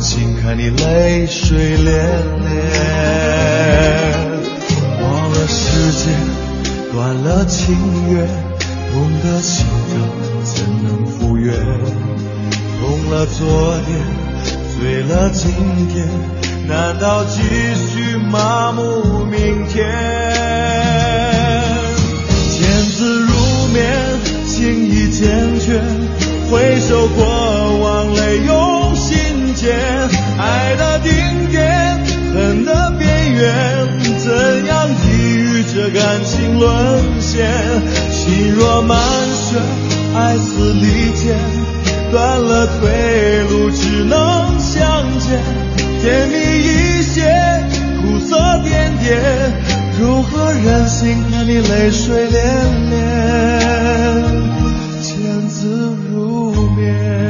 心看你泪水涟涟？忘了时间，断了情缘，痛的心疼怎能复原？痛了昨天，醉了今天，难道继续吗沦陷？心若满血，爱似利剑，断了退路，只能相见。甜蜜一些，苦涩点点，如何忍心看你泪水涟涟？见字如面。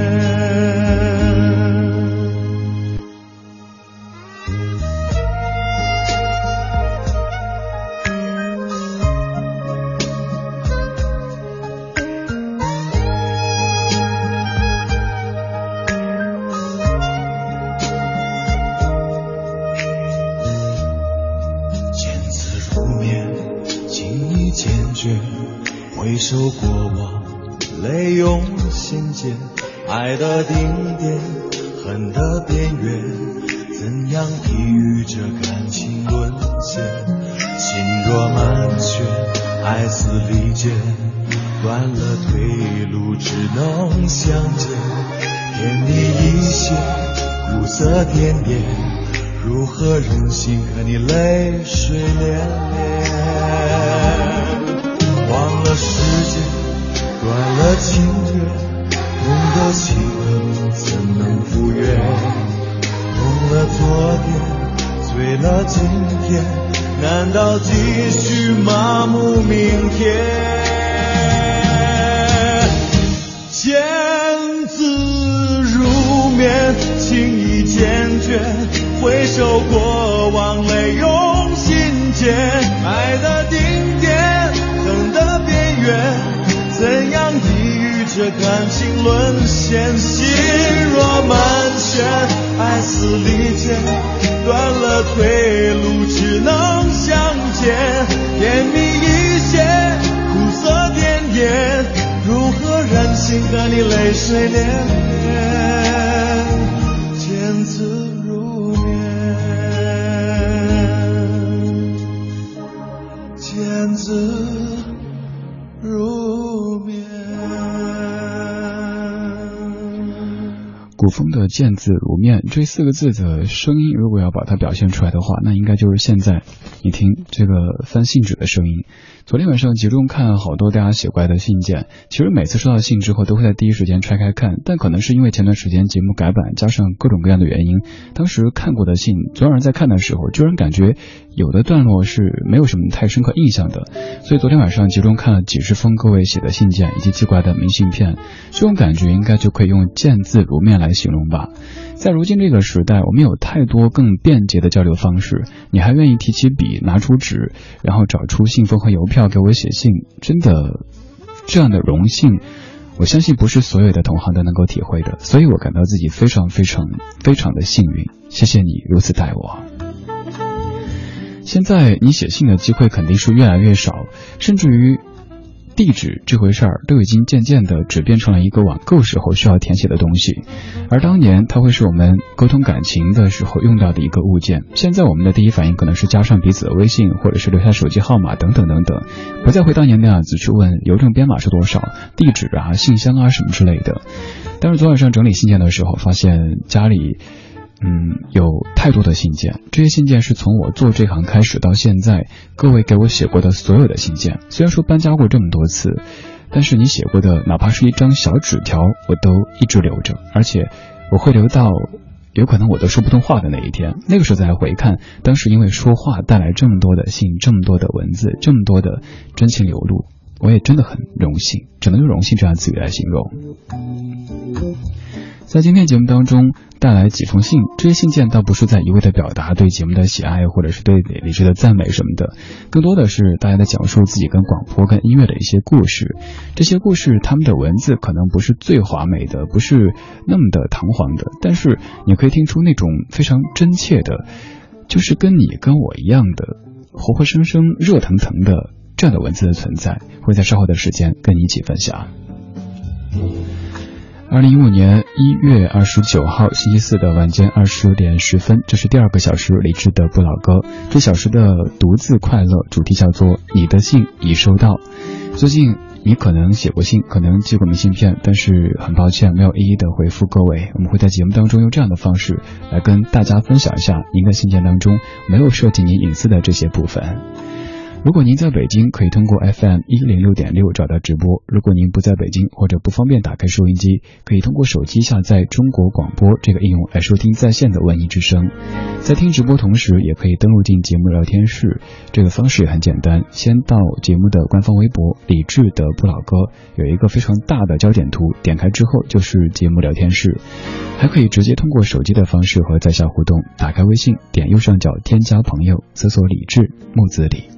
爱的顶点，恨的边缘，怎样抵御这感情沦陷？心若满血，爱似利剑，断了退路，只能相见。甜蜜一些，苦涩点点。如何忍心看你泪水涟涟？忘了时间，断了情缘，痛的心怎能复原？痛了昨天，醉了今天，难道继续麻木明天？见字如面，情意坚决，回首过往，泪涌心间。爱的感情沦陷？心若满血，爱似利剑，断了退路，只能相见。甜蜜一些，苦涩点点，如何忍心看你泪水涟古风的“见字如面”这四个字的声音，如果要把它表现出来的话，那应该就是现在你听这个翻信纸的声音。昨天晚上集中看好多大家写过来的信件，其实每次收到信之后都会在第一时间拆开看，但可能是因为前段时间节目改版，加上各种各样的原因，当时看过的信，昨晚上在看的时候，居然感觉有的段落是没有什么太深刻印象的，所以昨天晚上集中看了几十封各位写的信件以及寄过来的明信片，这种感觉应该就可以用“见字如面”来形容吧。在如今这个时代，我们有太多更便捷的交流方式，你还愿意提起笔，拿出纸，然后找出信封和邮票给我写信，真的这样的荣幸，我相信不是所有的同行都能够体会的，所以我感到自己非常非常非常的幸运，谢谢你如此待我。现在你写信的机会肯定是越来越少，甚至于地址这回事儿都已经渐渐的只变成了一个网购时候需要填写的东西，而当年它会是我们沟通感情的时候用到的一个物件。现在我们的第一反应可能是加上彼此的微信，或者是留下手机号码等等等等，不再会当年那样子去问邮政编码是多少、地址啊、信箱啊什么之类的。但是昨晚上整理信件的时候，发现家里。嗯，有太多的信件，这些信件是从我做这行开始到现在，各位给我写过的所有的信件。虽然说搬家过这么多次，但是你写过的哪怕是一张小纸条，我都一直留着，而且我会留到有可能我都说不通话的那一天。那个时候再来回看，当时因为说话带来这么多的信，这么多的文字，这么多的真情流露，我也真的很荣幸，只能用荣幸这样词语来形容。在今天节目当中带来几封信，这些信件倒不是在一味的表达对节目的喜爱，或者是对李志的赞美什么的，更多的是大家在讲述自己跟广播、跟音乐的一些故事。这些故事，他们的文字可能不是最华美的，不是那么的堂皇的，但是你可以听出那种非常真切的，就是跟你跟我一样的活活生生、热腾腾的这样的文字的存在，会在稍后的时间跟你一起分享。二零一五年一月二十九号星期四的晚间二十点十分，这是第二个小时李智的不老歌。这小时的独自快乐主题叫做“你的信已收到”。最近你可能写过信，可能寄过明信片，但是很抱歉没有一一的回复各位。我们会在节目当中用这样的方式来跟大家分享一下您的信件当中没有涉及您隐私的这些部分。如果您在北京，可以通过 FM 一零六点六找到直播；如果您不在北京或者不方便打开收音机，可以通过手机下载中国广播这个应用来收听在线的文艺之声。在听直播同时，也可以登录进节目聊天室，这个方式也很简单。先到节目的官方微博“李智的不老歌”，有一个非常大的焦点图，点开之后就是节目聊天室。还可以直接通过手机的方式和在下互动。打开微信，点右上角添加朋友，搜索“李智木子李”。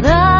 but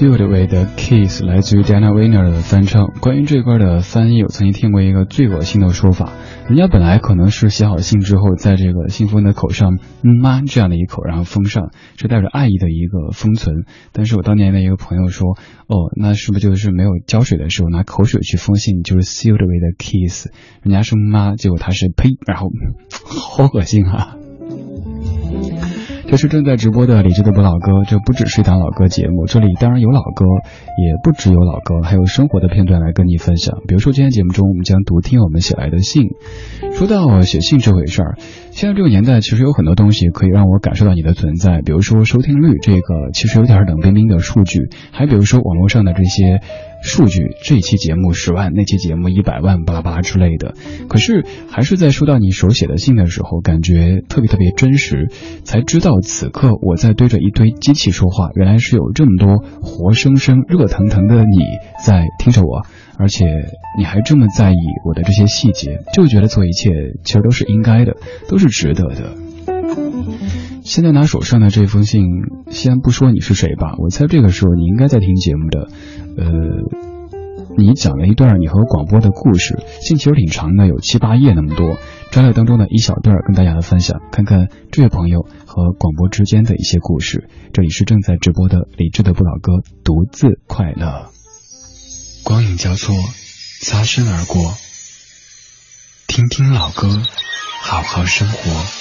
Sealed with a Kiss，来自于 Dana Winner 的翻唱。关于这块的翻译，我曾经听过一个最恶心的说法，人家本来可能是写好信之后，在这个信封的口上“嗯妈”这样的一口，然后封上，是带着爱意的一个封存。但是我当年的一个朋友说，哦，那是不是就是没有胶水的时候拿口水去封信，就是 Sealed with a Kiss？人家是妈，结果他是呸，然后好恶心啊！这是正在直播的李志的不老歌，这不只是一档老歌节目，这里当然有老歌，也不只有老歌，还有生活的片段来跟你分享。比如说今天节目中，我们将读听友们写来的信。说到写信这回事儿，现在这个年代其实有很多东西可以让我感受到你的存在，比如说收听率这个其实有点冷冰冰的数据，还比如说网络上的这些。数据这期节目十万，那期节目一百万，巴拉巴拉之类的。可是还是在收到你手写的信的时候，感觉特别特别真实，才知道此刻我在对着一堆机器说话，原来是有这么多活生生、热腾腾的你在听着我，而且你还这么在意我的这些细节，就觉得做一切其实都是应该的，都是值得的。现在拿手上的这封信，先不说你是谁吧，我猜这个时候你应该在听节目的。呃，你讲了一段你和广播的故事，信其实挺长的，有七八页那么多，摘了当中的一小段跟大家来分享，看看这位朋友和广播之间的一些故事。这里是正在直播的理智的不老歌，独自快乐。光影交错，擦身而过，听听老歌，好好生活。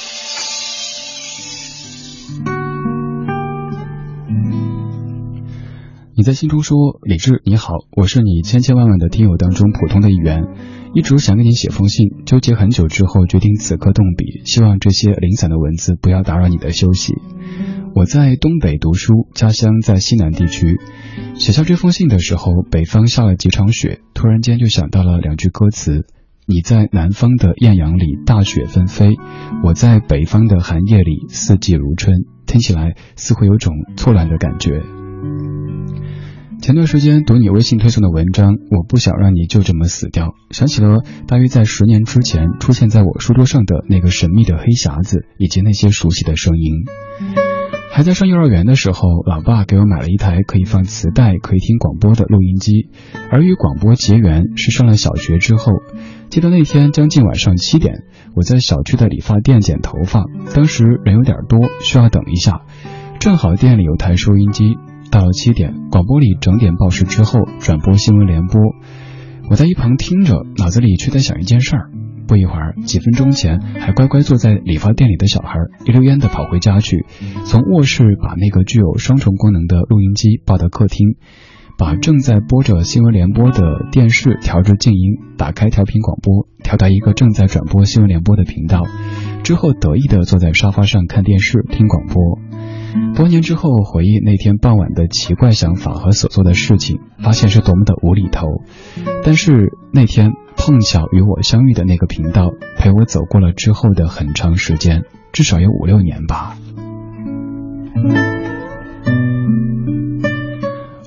你在信中说：“李志，你好，我是你千千万万的听友当中普通的一员，一直想给你写封信，纠结很久之后决定此刻动笔，希望这些零散的文字不要打扰你的休息。我在东北读书，家乡在西南地区。写下这封信的时候，北方下了几场雪，突然间就想到了两句歌词：你在南方的艳阳里大雪纷飞，我在北方的寒夜里四季如春。听起来似乎有种错乱的感觉。”前段时间读你微信推送的文章，我不想让你就这么死掉。想起了大约在十年之前出现在我书桌上的那个神秘的黑匣子，以及那些熟悉的声音。还在上幼儿园的时候，老爸给我买了一台可以放磁带、可以听广播的录音机，而与广播结缘是上了小学之后。记得那天将近晚上七点，我在小区的理发店剪头发，当时人有点多，需要等一下，正好店里有台收音机。到了七点，广播里整点报时之后转播新闻联播，我在一旁听着，脑子里却在想一件事儿。不一会儿，几分钟前还乖乖坐在理发店里的小孩，一溜烟的跑回家去，从卧室把那个具有双重功能的录音机抱到客厅，把正在播着新闻联播的电视调至静音，打开调频广播，调到一个正在转播新闻联播的频道，之后得意的坐在沙发上看电视听广播。多年之后回忆那天傍晚的奇怪想法和所做的事情，发现是多么的无厘头。但是那天碰巧与我相遇的那个频道，陪我走过了之后的很长时间，至少有五六年吧。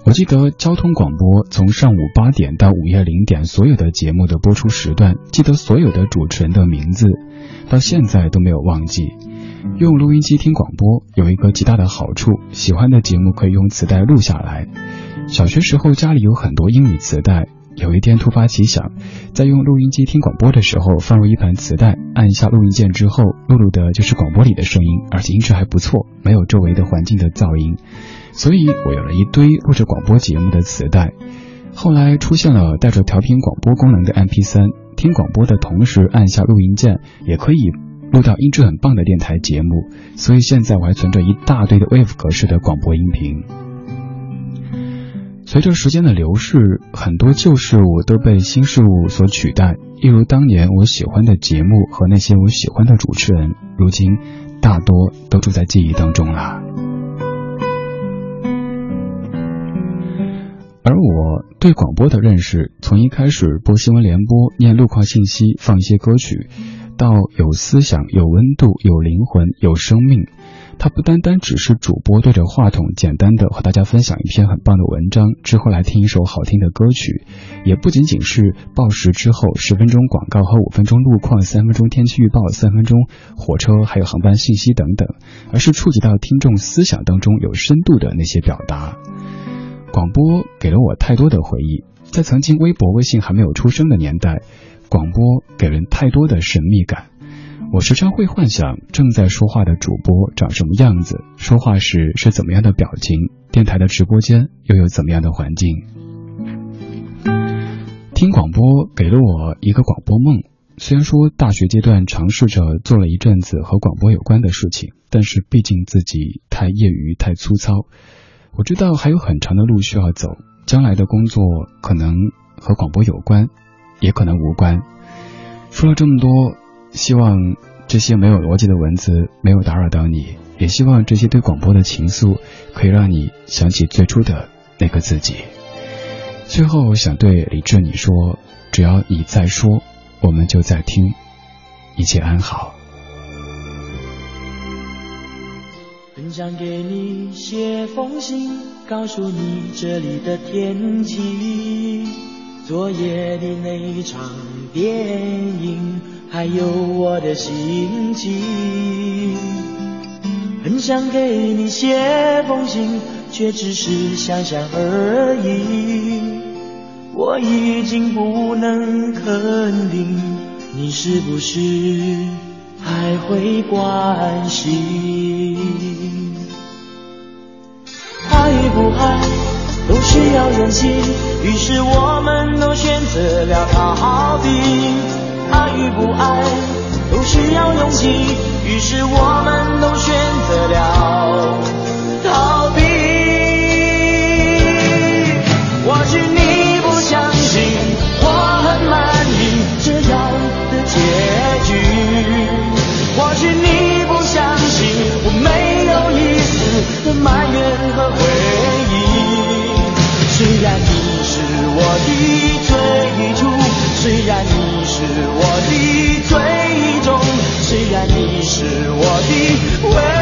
我记得交通广播从上午八点到午夜零点，所有的节目的播出时段，记得所有的主持人的名字，到现在都没有忘记。用录音机听广播有一个极大的好处，喜欢的节目可以用磁带录下来。小学时候家里有很多英语磁带，有一天突发奇想，在用录音机听广播的时候放入一盘磁带，按一下录音键之后，录入的就是广播里的声音，而且音质还不错，没有周围的环境的噪音。所以我有了一堆录着广播节目的磁带。后来出现了带着调频广播功能的 MP3，听广播的同时按下录音键也可以。录到音质很棒的电台节目，所以现在我还存着一大堆的 WAV 格式的广播音频。随着时间的流逝，很多旧事物都被新事物所取代，一如当年我喜欢的节目和那些我喜欢的主持人，如今大多都住在记忆当中了。而我对广播的认识，从一开始播新闻联播、念路况信息、放一些歌曲。到有思想、有温度、有灵魂、有生命，它不单单只是主播对着话筒简单的和大家分享一篇很棒的文章，之后来听一首好听的歌曲，也不仅仅是报时之后十分钟广告和五分钟路况、三分钟天气预报、三分钟火车还有航班信息等等，而是触及到听众思想当中有深度的那些表达。广播给了我太多的回忆，在曾经微博、微信还没有出生的年代，广播给人太多的神秘感。我时常会幻想正在说话的主播长什么样子，说话时是怎么样的表情，电台的直播间又有怎么样的环境。听广播给了我一个广播梦。虽然说大学阶段尝试着做了一阵子和广播有关的事情，但是毕竟自己太业余、太粗糙。我知道还有很长的路需要走，将来的工作可能和广播有关，也可能无关。说了这么多。希望这些没有逻辑的文字没有打扰到你，也希望这些对广播的情愫可以让你想起最初的那个自己。最后想对李志你说，只要你在说，我们就在听，一切安好。很想给你写封信，告诉你这里的天气，昨夜的那场电影。还有我的心情，很想给你写封信，却只是想想而已。我已经不能肯定，你是不是还会关心？爱不爱需要勇气，于是我们都选择了逃避。爱与不爱都需要勇气，于是我们都选择了逃是我的最终，虽然你是我的唯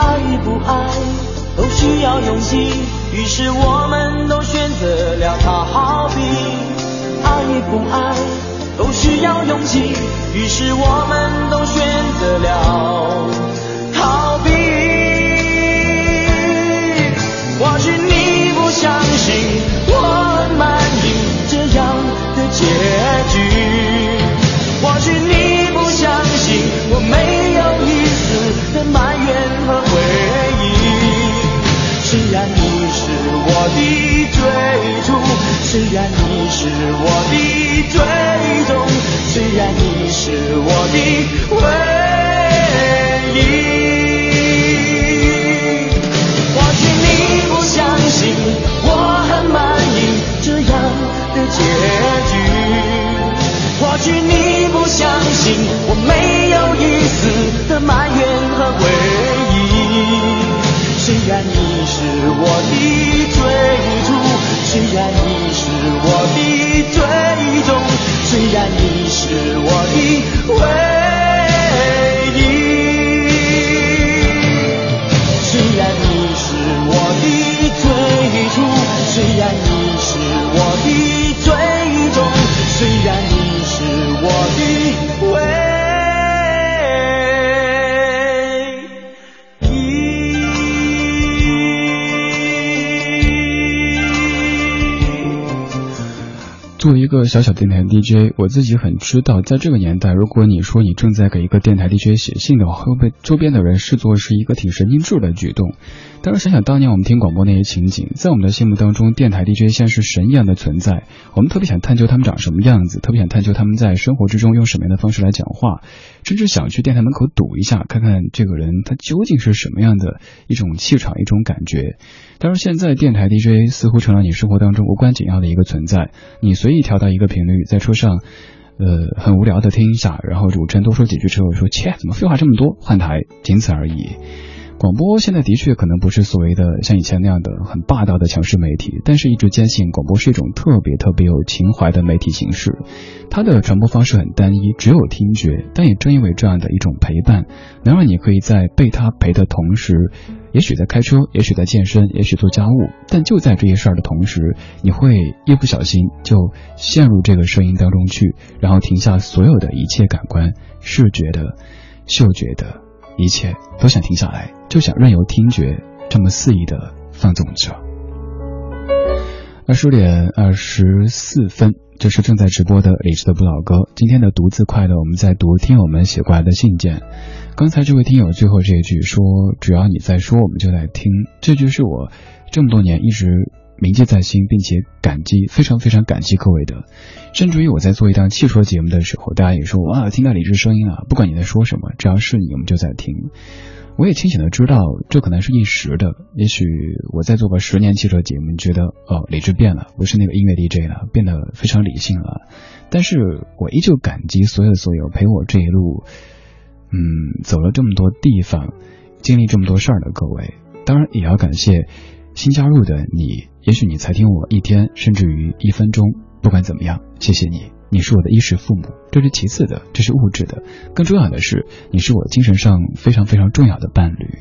爱与不爱都需要勇气，于是我们都选择了逃避。爱与不爱都需要勇气，于是我们都选择了逃避。或许你不相信我很满意这样的结局，追逐，虽然你是我的最终，虽然你是我的唯一。一个小小电台 DJ，我自己很知道，在这个年代，如果你说你正在给一个电台 DJ 写信的话，会被周边的人视作是一个挺神经质的举动。但是想想当年我们听广播那些情景，在我们的心目当中，电台 DJ 像是神一样的存在。我们特别想探究他们长什么样子，特别想探究他们在生活之中用什么样的方式来讲话，甚至想去电台门口堵一下，看看这个人他究竟是什么样的一种气场、一种感觉。但是现在电台 DJ 似乎成了你生活当中无关紧要的一个存在，你随意调到一个频率，在车上，呃，很无聊的听一下，然后主持人多说几句之后说，切，怎么废话这么多，换台，仅此而已。广播现在的确可能不是所谓的像以前那样的很霸道的强势媒体，但是一直坚信广播是一种特别特别有情怀的媒体形式。它的传播方式很单一，只有听觉，但也正因为这样的一种陪伴，能让你可以在被它陪的同时，也许在开车，也许在健身，也许做家务，但就在这些事儿的同时，你会一不小心就陷入这个声音当中去，然后停下所有的一切感官，视觉的、嗅觉的。一切都想停下来，就想任由听觉这么肆意的放纵着。二十点二十四分，这是正在直播的李智的不老歌。今天的独自快乐，我们在读听友们写过来的信件。刚才这位听友最后这一句说：“只要你在说，我们就在听。”这句是我这么多年一直。铭记在心，并且感激，非常非常感激各位的。甚至于我在做一档汽车节目的时候，大家也说哇，听到李志声音了。不管你在说什么，只要是你，我们就在听。我也清醒的知道，这可能是一时的。也许我再做个十年汽车节目，觉得哦，李志变了，不是那个音乐 DJ 了，变得非常理性了。但是我依旧感激所有所有陪我这一路，嗯，走了这么多地方，经历这么多事儿的各位。当然也要感谢新加入的你。也许你才听我一天，甚至于一分钟，不管怎么样，谢谢你，你是我的衣食父母，这是其次的，这是物质的，更重要的是，你是我精神上非常非常重要的伴侣。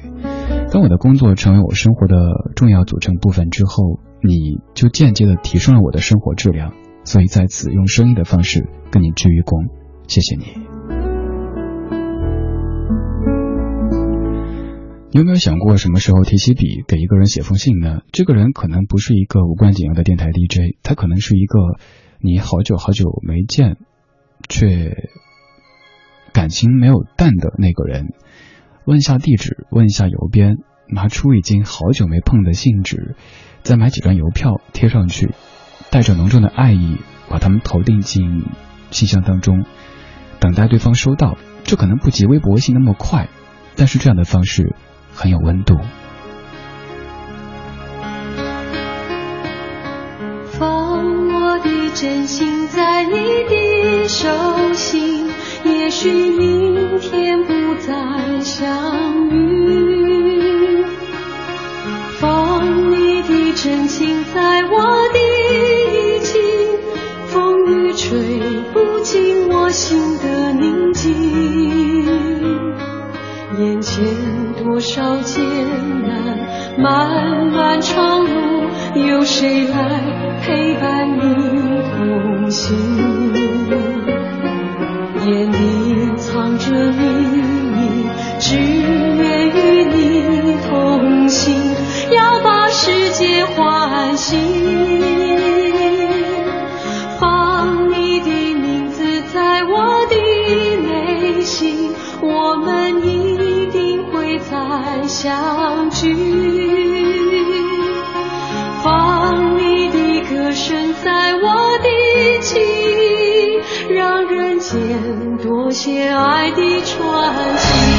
当我的工作成为我生活的重要组成部分之后，你就间接的提升了我的生活质量，所以在此用声音的方式跟你鞠一躬，谢谢你。你有没有想过什么时候提起笔给一个人写封信呢？这个人可能不是一个无关紧要的电台 DJ，他可能是一个你好久好久没见，却感情没有淡的那个人。问一下地址，问一下邮编，拿出已经好久没碰的信纸，再买几张邮票贴上去，带着浓重的爱意把它们投递进信箱当中，等待对方收到。这可能不及微博、微信那么快，但是这样的方式。很有温度。放我的真心在你的手心，也许明天不再相遇。放你的真情在我的衣襟，风雨吹不进我心的宁静。眼前多少艰难，漫漫长路，有谁来陪伴你同行？眼里藏着秘密，只愿与你同行，要把世界唤醒。相聚，放你的歌声在我的心，让人间多些爱的传奇。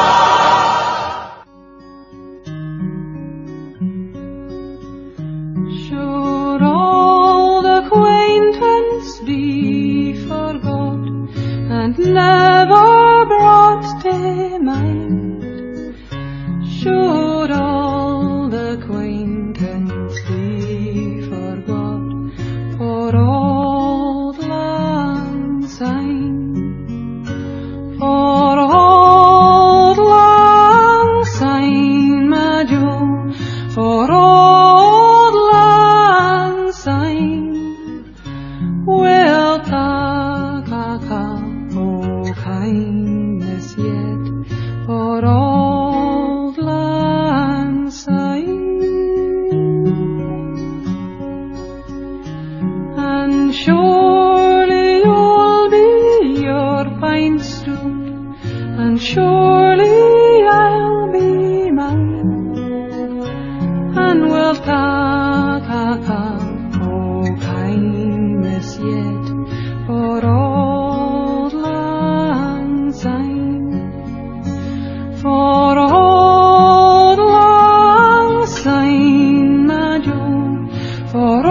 十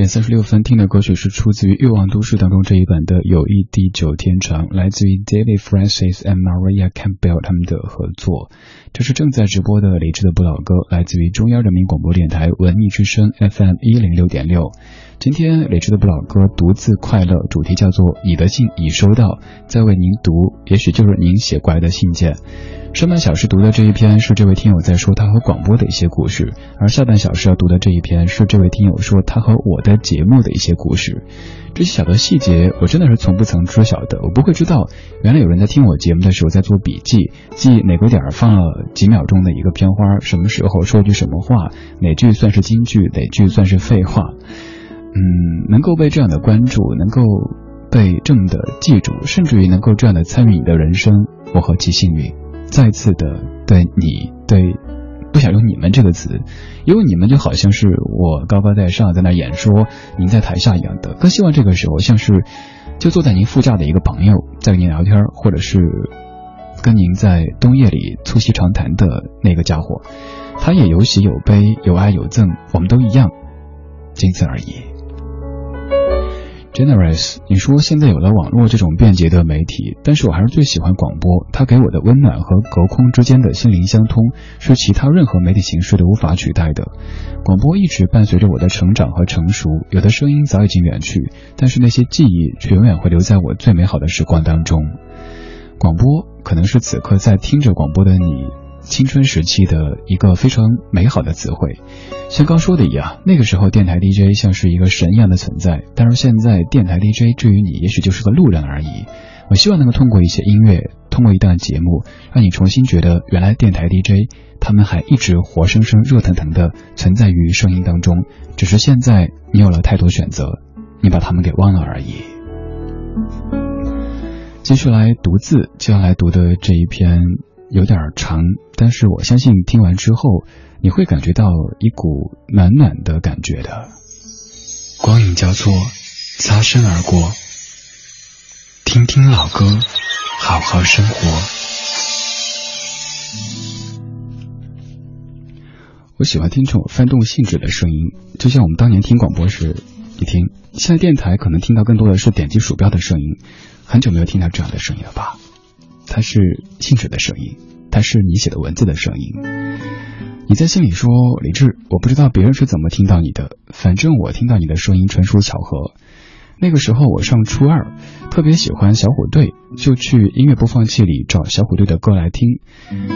点三十六分，听的歌曲是出自于《欲望都市》当中这一版的《友谊地久天长》，来自于 David Francis and Maria Campbell 他们的合作。这是正在直播的理智的不老歌，来自于中央人民广播电台文艺之声 FM 一零六点六。今天理智的不老歌独自快乐，主题叫做“你的信已收到”，在为您读，也许就是您写过来的信件。上半小时读的这一篇是这位听友在说他和广播的一些故事，而下半小时要读的这一篇是这位听友说他和我的节目的一些故事。这些小的细节我真的是从不曾知晓的，我不会知道原来有人在听我节目的时候在做笔记，记哪个点儿放了几秒钟的一个片花，什么时候说句什么话，哪句算是金句，哪句算是废话。嗯，能够被这样的关注，能够被这么的记住，甚至于能够这样的参与你的人生，我何其幸运。再次的对你对，不想用你们这个词，因为你们就好像是我高高在上在那演说，您在台下一样的。更希望这个时候像是就坐在您副驾的一个朋友在跟您聊天，或者是跟您在冬夜里促膝长谈的那个家伙，他也有喜有悲，有爱有憎，我们都一样，仅此而已。Generous，你说现在有了网络这种便捷的媒体，但是我还是最喜欢广播，它给我的温暖和隔空之间的心灵相通，是其他任何媒体形式都无法取代的。广播一直伴随着我的成长和成熟，有的声音早已经远去，但是那些记忆却永远会留在我最美好的时光当中。广播可能是此刻在听着广播的你。青春时期的一个非常美好的词汇，像刚说的一样，那个时候电台 DJ 像是一个神一样的存在，但是现在电台 DJ 至于你，也许就是个路人而已。我希望能够通过一些音乐，通过一段节目，让你重新觉得，原来电台 DJ 他们还一直活生生、热腾腾的存在于声音当中，只是现在你有了太多选择，你把他们给忘了而已。继续来读字，接下来读的这一篇。有点长，但是我相信听完之后，你会感觉到一股暖暖的感觉的。光影交错，擦身而过，听听老歌，好好生活。我喜欢听这种翻动性质的声音，就像我们当年听广播时，你听，现在电台可能听到更多的是点击鼠标的声音，很久没有听到这样的声音了吧？它是信纸的声音，它是你写的文字的声音。你在心里说：“李志，我不知道别人是怎么听到你的，反正我听到你的声音纯属巧合。”那个时候我上初二，特别喜欢小虎队，就去音乐播放器里找小虎队的歌来听。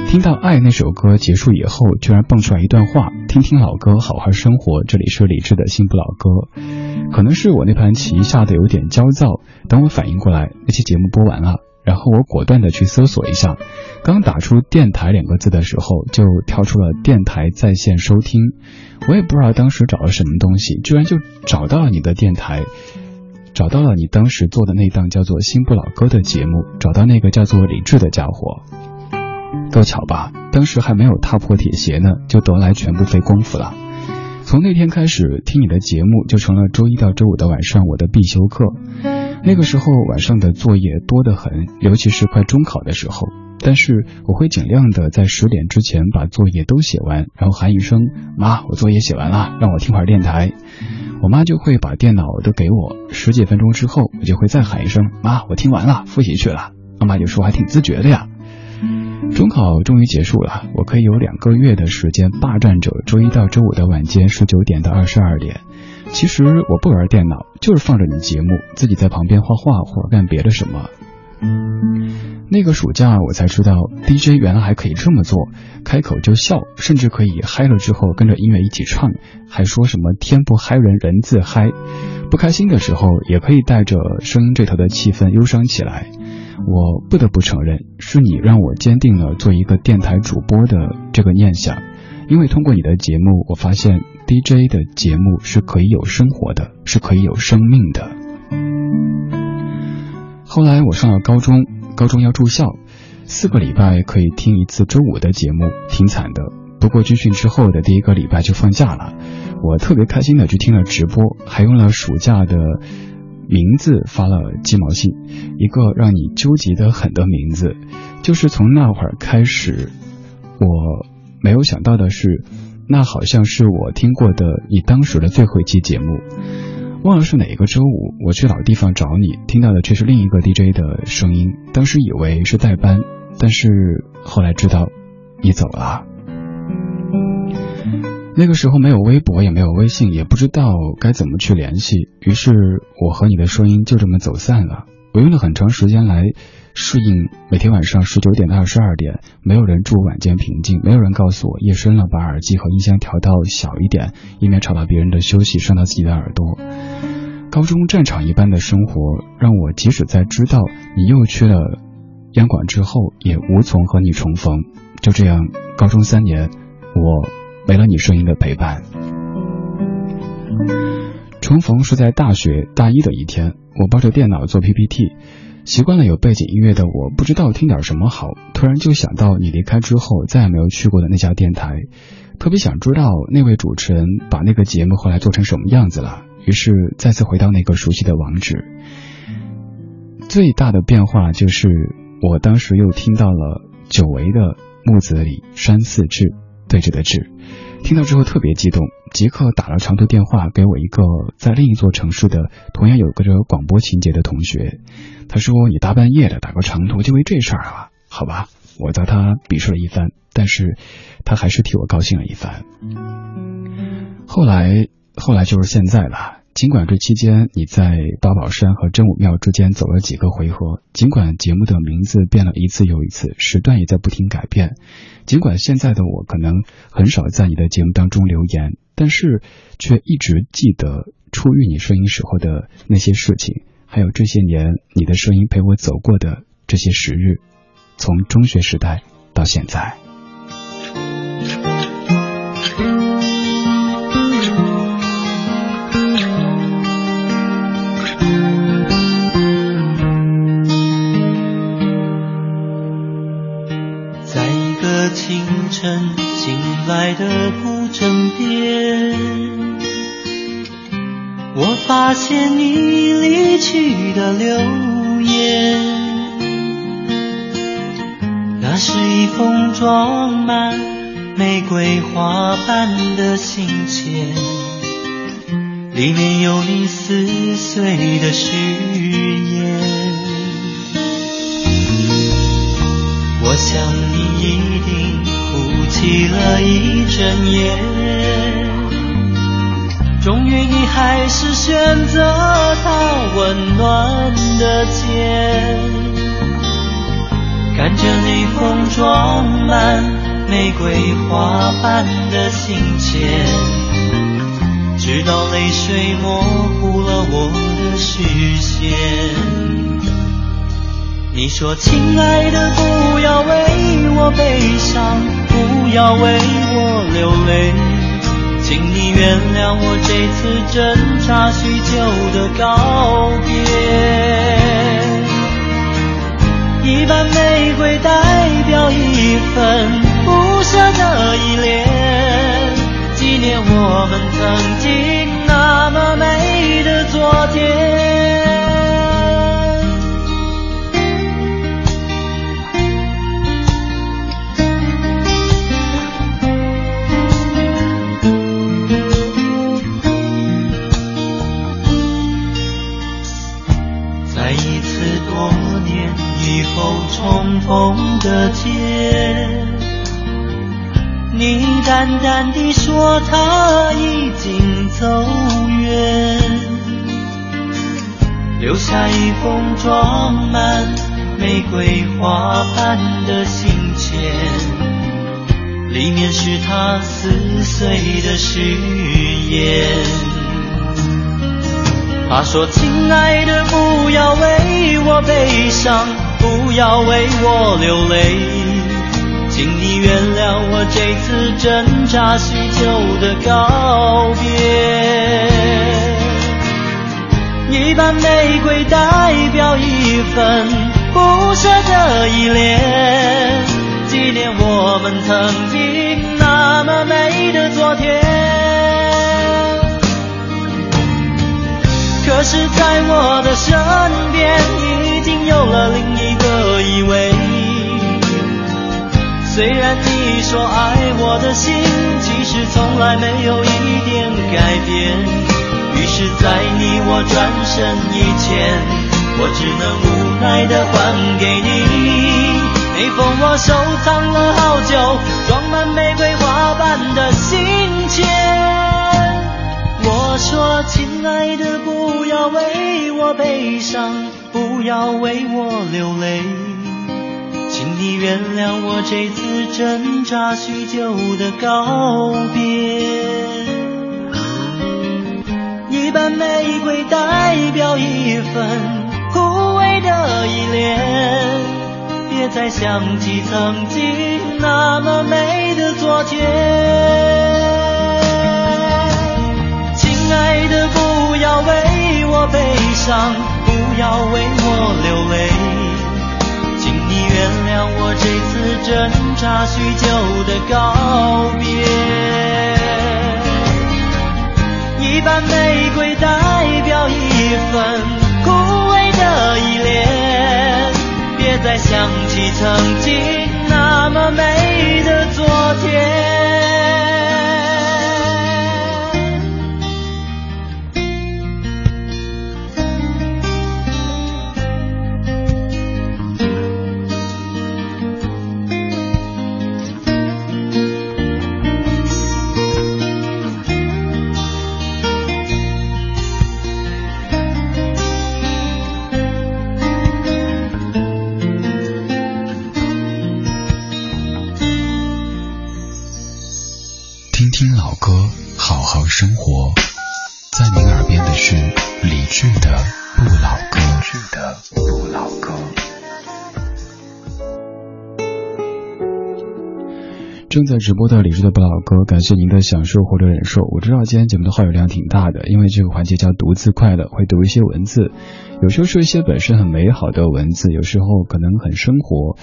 听到《爱》那首歌结束以后，居然蹦出来一段话：“听听老歌，好好生活。”这里是李志的新不老歌。可能是我那盘棋下的有点焦躁，等我反应过来，那期节目播完了。然后我果断的去搜索一下，刚打出“电台”两个字的时候，就跳出了“电台在线收听”。我也不知道当时找了什么东西，居然就找到了你的电台，找到了你当时做的那档叫做《新不老歌》的节目，找到那个叫做李志的家伙，够巧吧？当时还没有踏破铁鞋呢，就得来全不费功夫了。从那天开始，听你的节目就成了周一到周五的晚上我的必修课。那个时候晚上的作业多得很，尤其是快中考的时候。但是我会尽量的在十点之前把作业都写完，然后喊一声“妈，我作业写完了，让我听会儿电台”。我妈就会把电脑都给我。十几分钟之后，我就会再喊一声“妈，我听完了，复习去了”。妈妈就说：“还挺自觉的呀。”中考终于结束了，我可以有两个月的时间霸占着周一到周五的晚间十九点到二十二点。其实我不玩电脑，就是放着你节目，自己在旁边画画或者干别的什么。那个暑假我才知道，DJ 原来还可以这么做，开口就笑，甚至可以嗨了之后跟着音乐一起唱，还说什么天不嗨人人自嗨。不开心的时候也可以带着声音这头的气氛忧伤起来。我不得不承认，是你让我坚定了做一个电台主播的这个念想，因为通过你的节目，我发现 DJ 的节目是可以有生活的，是可以有生命的。后来我上了高中，高中要住校，四个礼拜可以听一次周五的节目，挺惨的。不过军训之后的第一个礼拜就放假了，我特别开心的去听了直播，还用了暑假的。名字发了鸡毛信，一个让你纠结的很的名字，就是从那会儿开始，我没有想到的是，那好像是我听过的你当时的最后一期节目，忘了是哪一个周五，我去老地方找你，听到的却是另一个 DJ 的声音，当时以为是代班，但是后来知道你走了。那个时候没有微博，也没有微信，也不知道该怎么去联系。于是我和你的声音就这么走散了。我用了很长时间来适应每天晚上十九点到二十二点，没有人住晚间平静，没有人告诉我夜深了，把耳机和音箱调到小一点，以免吵到别人的休息，伤到自己的耳朵。高中战场一般的生活，让我即使在知道你又去了央广之后，也无从和你重逢。就这样，高中三年，我。没了你声音的陪伴，重逢是在大学大一的一天，我抱着电脑做 PPT，习惯了有背景音乐的我不知道听点什么好，突然就想到你离开之后再也没有去过的那家电台，特别想知道那位主持人把那个节目后来做成什么样子了，于是再次回到那个熟悉的网址。最大的变化就是我当时又听到了久违的木子李山寺志对着的志。听到之后特别激动，即刻打了长途电话给我一个在另一座城市的同样有个着广播情节的同学。他说：“你大半夜的打个长途，就为这事儿啊？好吧。”我遭他鄙视了一番，但是他还是替我高兴了一番。后来，后来就是现在了。尽管这期间你在八宝山和真武庙之间走了几个回合，尽管节目的名字变了一次又一次，时段也在不停改变，尽管现在的我可能很少在你的节目当中留言，但是却一直记得初遇你声音时候的那些事情，还有这些年你的声音陪我走过的这些时日，从中学时代到现在。醒来的古镇边，我发现你离去的留言，那是一封装满玫瑰花瓣的信笺，里面有你撕碎的誓言。我想。了一整夜，终于你还是选择他温暖的肩，看着你封装满玫瑰花瓣的信笺，直到泪水模糊了我的视线。你说，亲爱的，不要为我悲伤，不要为我流泪，请你原谅我这次挣扎许久的告别。一瓣玫瑰代表一份不舍的依恋，纪念我们曾经那么美的昨天。重逢的街，你淡淡地说他已经走远，留下一封装满玫瑰花瓣的信笺，里面是他撕碎的誓言。他说：“亲爱的，不要为我悲伤，要为我流泪，请你原谅我这次挣扎许久的告别。一瓣玫瑰代表一份不舍的依恋，纪念我们曾经那么美的昨天。”可是，在我的身边，有了另一个依偎。虽然你说爱我的心，其实从来没有一点改变。于是，在你我转身以前，我只能无奈的还给你那封我收藏了好久、装满玫瑰花瓣的信笺。我说，亲爱的，不要为我悲伤，不要为我流泪，请你原谅我这次挣扎许久的告别。一瓣玫瑰代表一份枯萎的依恋，别再想起曾经那么美的昨天。亲爱的，不要为我悲伤，要为我流泪，请你原谅我这次挣扎许久的告别。一瓣玫瑰代表一份枯萎的依恋，别再想起曾经那么美的昨天。正在直播的李志的不老歌，感谢您的享受或者忍受。我知道今天节目的话语量挺大的，因为这个环节叫独自快乐，会读一些文字，有时候是一些本身很美好的文字，有时候可能很生活。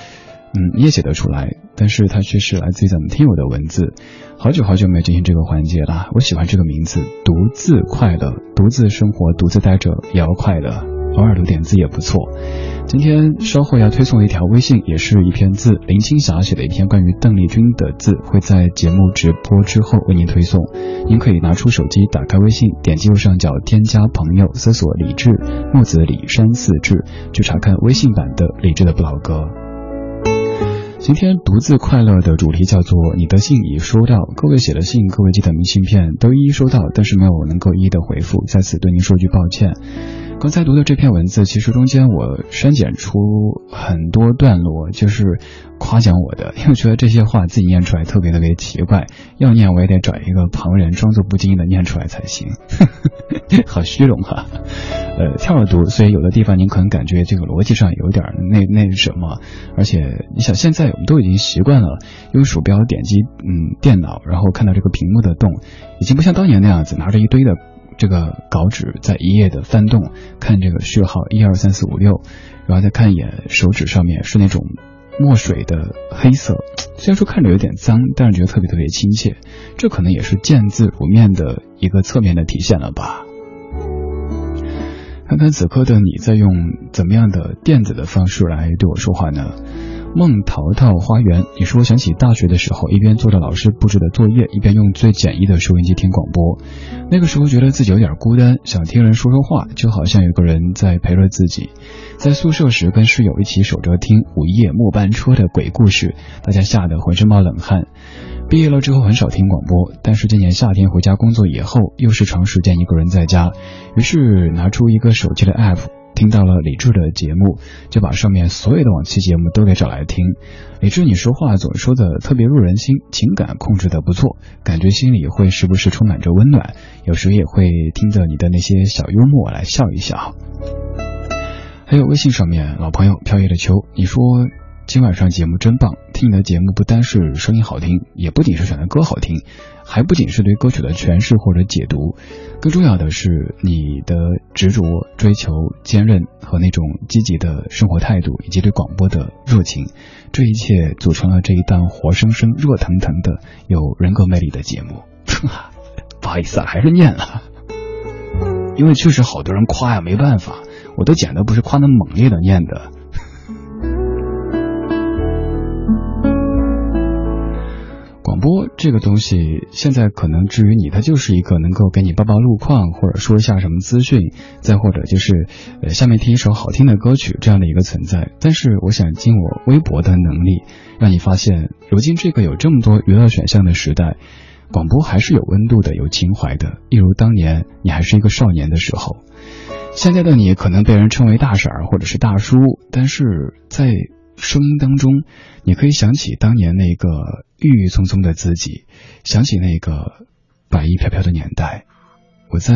嗯，你也写得出来，但是它却是来自于咱们听友的文字。好久好久没有进行这个环节了，我喜欢这个名字，独自快乐，独自生活，独自待着也要快乐，偶尔留点字也不错。今天稍后要推送一条微信，也是一篇字，林青霞写的一篇关于邓丽君的字，会在节目直播之后为您推送。您可以拿出手机，打开微信，点击右上角添加朋友，搜索李志，木子李山四志，去查看微信版的李志的不老歌。今天独自快乐的主题叫做你的信已收到，各位写的信，各位寄的明信片都一一收到，但是没有能够一一的回复，在此对您说句抱歉。刚才读的这篇文字，其实中间我删减出很多段落，就是夸奖我的，因为觉得这些话自己念出来特别特别奇怪，要念我也得找一个旁人装作不经意的念出来才行，好虚荣哈。呃，跳着读，所以有的地方您可能感觉这个逻辑上有点那那什么，而且你想现在我们都已经习惯了用鼠标点击嗯电脑，然后看到这个屏幕的动，已经不像当年那样子拿着一堆的。这个稿纸在一页的翻动，看这个序号一二三四五六，然后再看一眼手指上面是那种墨水的黑色，虽然说看着有点脏，但是觉得特别特别亲切。这可能也是见字如面的一个侧面的体现了吧。看看此刻的你在用怎么样的电子的方式来对我说话呢？梦淘淘花园，你说想起大学的时候，一边做着老师布置的作业，一边用最简易的收音机听广播。那个时候觉得自己有点孤单，想听人说说话，就好像有个人在陪着自己。在宿舍时，跟室友一起守着听午夜末班车的鬼故事，大家吓得浑身冒冷汗。毕业了之后很少听广播，但是今年夏天回家工作以后，又是长时间一个人在家，于是拿出一个手机的 app。听到了李志的节目，就把上面所有的往期节目都给找来听。李志，你说话总说的特别入人心，情感控制的不错，感觉心里会时不时充满着温暖，有时也会听着你的那些小幽默来笑一笑。还有微信上面老朋友飘逸的秋，你说。今晚上节目真棒，听你的节目不单是声音好听，也不仅是选的歌好听，还不仅是对歌曲的诠释或者解读，更重要的是你的执着、追求、坚韧和那种积极的生活态度，以及对广播的热情，这一切组成了这一档活生生、热腾腾的有人格魅力的节目。不好意思啊，还是念了，因为确实好多人夸呀，没办法，我都剪的不是夸那么猛烈的念的。广播这个东西，现在可能至于你，它就是一个能够给你报报路况，或者说一下什么资讯，再或者就是，呃，下面听一首好听的歌曲这样的一个存在。但是，我想尽我微薄的能力，让你发现，如今这个有这么多娱乐选项的时代，广播还是有温度的，有情怀的。一如当年你还是一个少年的时候，现在的你可能被人称为大婶儿或者是大叔，但是在。声音当中，你可以想起当年那个郁郁葱葱的自己，想起那个白衣飘飘的年代。我在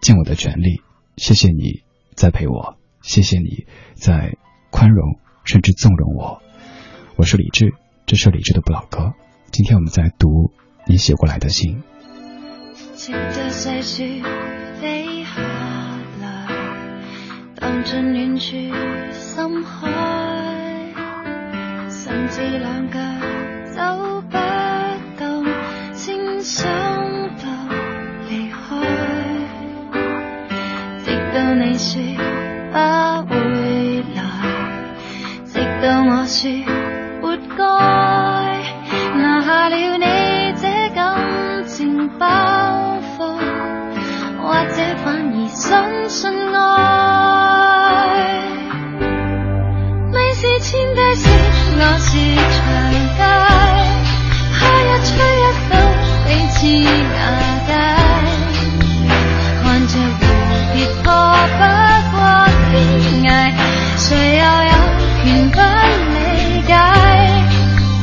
尽我的全力，谢谢你在陪我，谢谢你在宽容甚至纵容我。我是李志，这是李志的不老歌。今天我们在读你写过来的信。甚至两脚走不动，先想到离开，直到你说不会来，直到我说活该，拿下了你这感情包袱，或者反而相信爱，你是千代事。我是长街，怕一吹一到彼此瓦解。看着蝴蝶破不破边界，谁又有权不理解？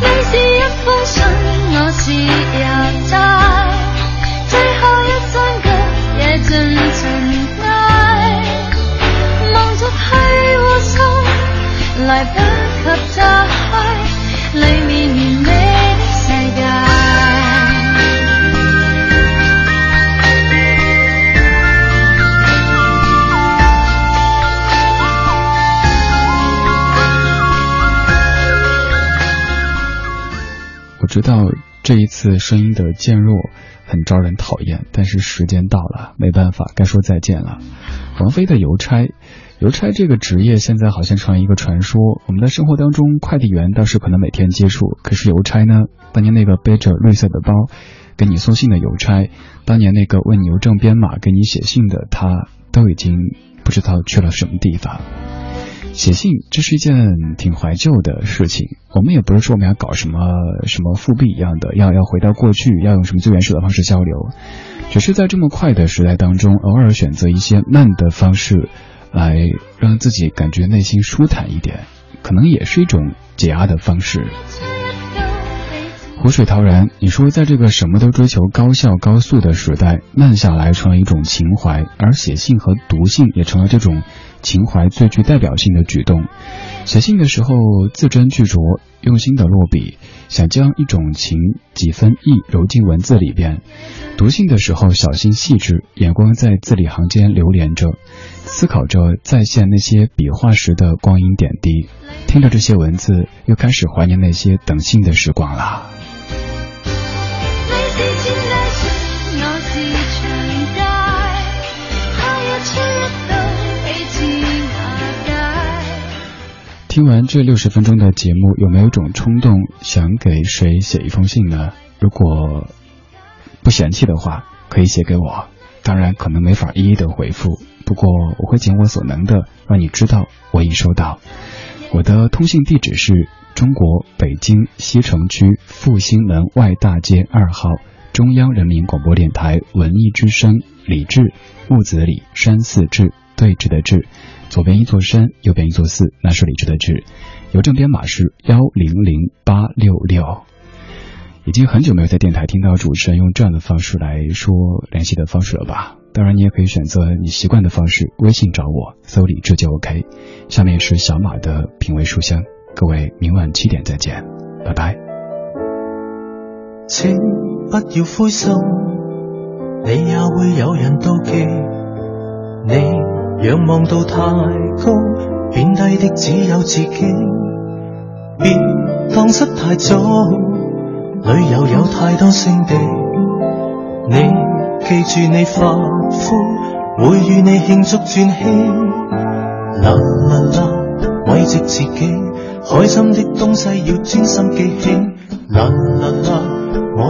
你是一封信，我是邮差，最后一双脚也进尘埃。望著虚无心，来不。我知道这一次声音的渐弱很招人讨厌但是时间到了没办法该说再见了。王菲的邮差邮差这个职业现在好像成了一个传说。我们的生活当中，快递员倒是可能每天接触，可是邮差呢？当年那个背着绿色的包给你送信的邮差，当年那个为邮政编码给你写信的他，都已经不知道去了什么地方。写信，这是一件挺怀旧的事情。我们也不是说我们要搞什么什么复辟一样的，要要回到过去，要用什么最原始的方式交流。只是在这么快的时代当中，偶尔选择一些慢的方式，来让自己感觉内心舒坦一点，可能也是一种解压的方式。湖水陶然，你说在这个什么都追求高效高速的时代，慢下来成了一种情怀，而写信和读信也成了这种。情怀最具代表性的举动，写信的时候字斟句酌，用心的落笔，想将一种情几分意揉进文字里边；读信的时候小心细致，眼光在字里行间流连着，思考着再现那些笔画时的光阴点滴。听着这些文字，又开始怀念那些等信的时光了。听完这六十分钟的节目，有没有一种冲动想给谁写一封信呢？如果不嫌弃的话，可以写给我。当然，可能没法一一的回复，不过我会尽我所能的让你知道我已收到。我的通信地址是中国北京西城区复兴门外大街二号中央人民广播电台文艺之声李志木子李山寺志对峙的志。左边一座山，右边一座寺，那是李志的志。邮政编码是幺零零八六六。已经很久没有在电台听到主持人用这样的方式来说联系的方式了吧？当然，你也可以选择你习惯的方式，微信找我，搜李智就 OK。下面是小马的品味书香，各位明晚七点再见，拜拜。请不要灰心，你也会有人妒忌你。仰望到太高，贬低的只有自己。别荡失太早，旅游有太多胜地。你记住你发肤，会与你庆祝转机。啦啦啦，慰藉自己，开心的东西要专心记起。啦啦啦。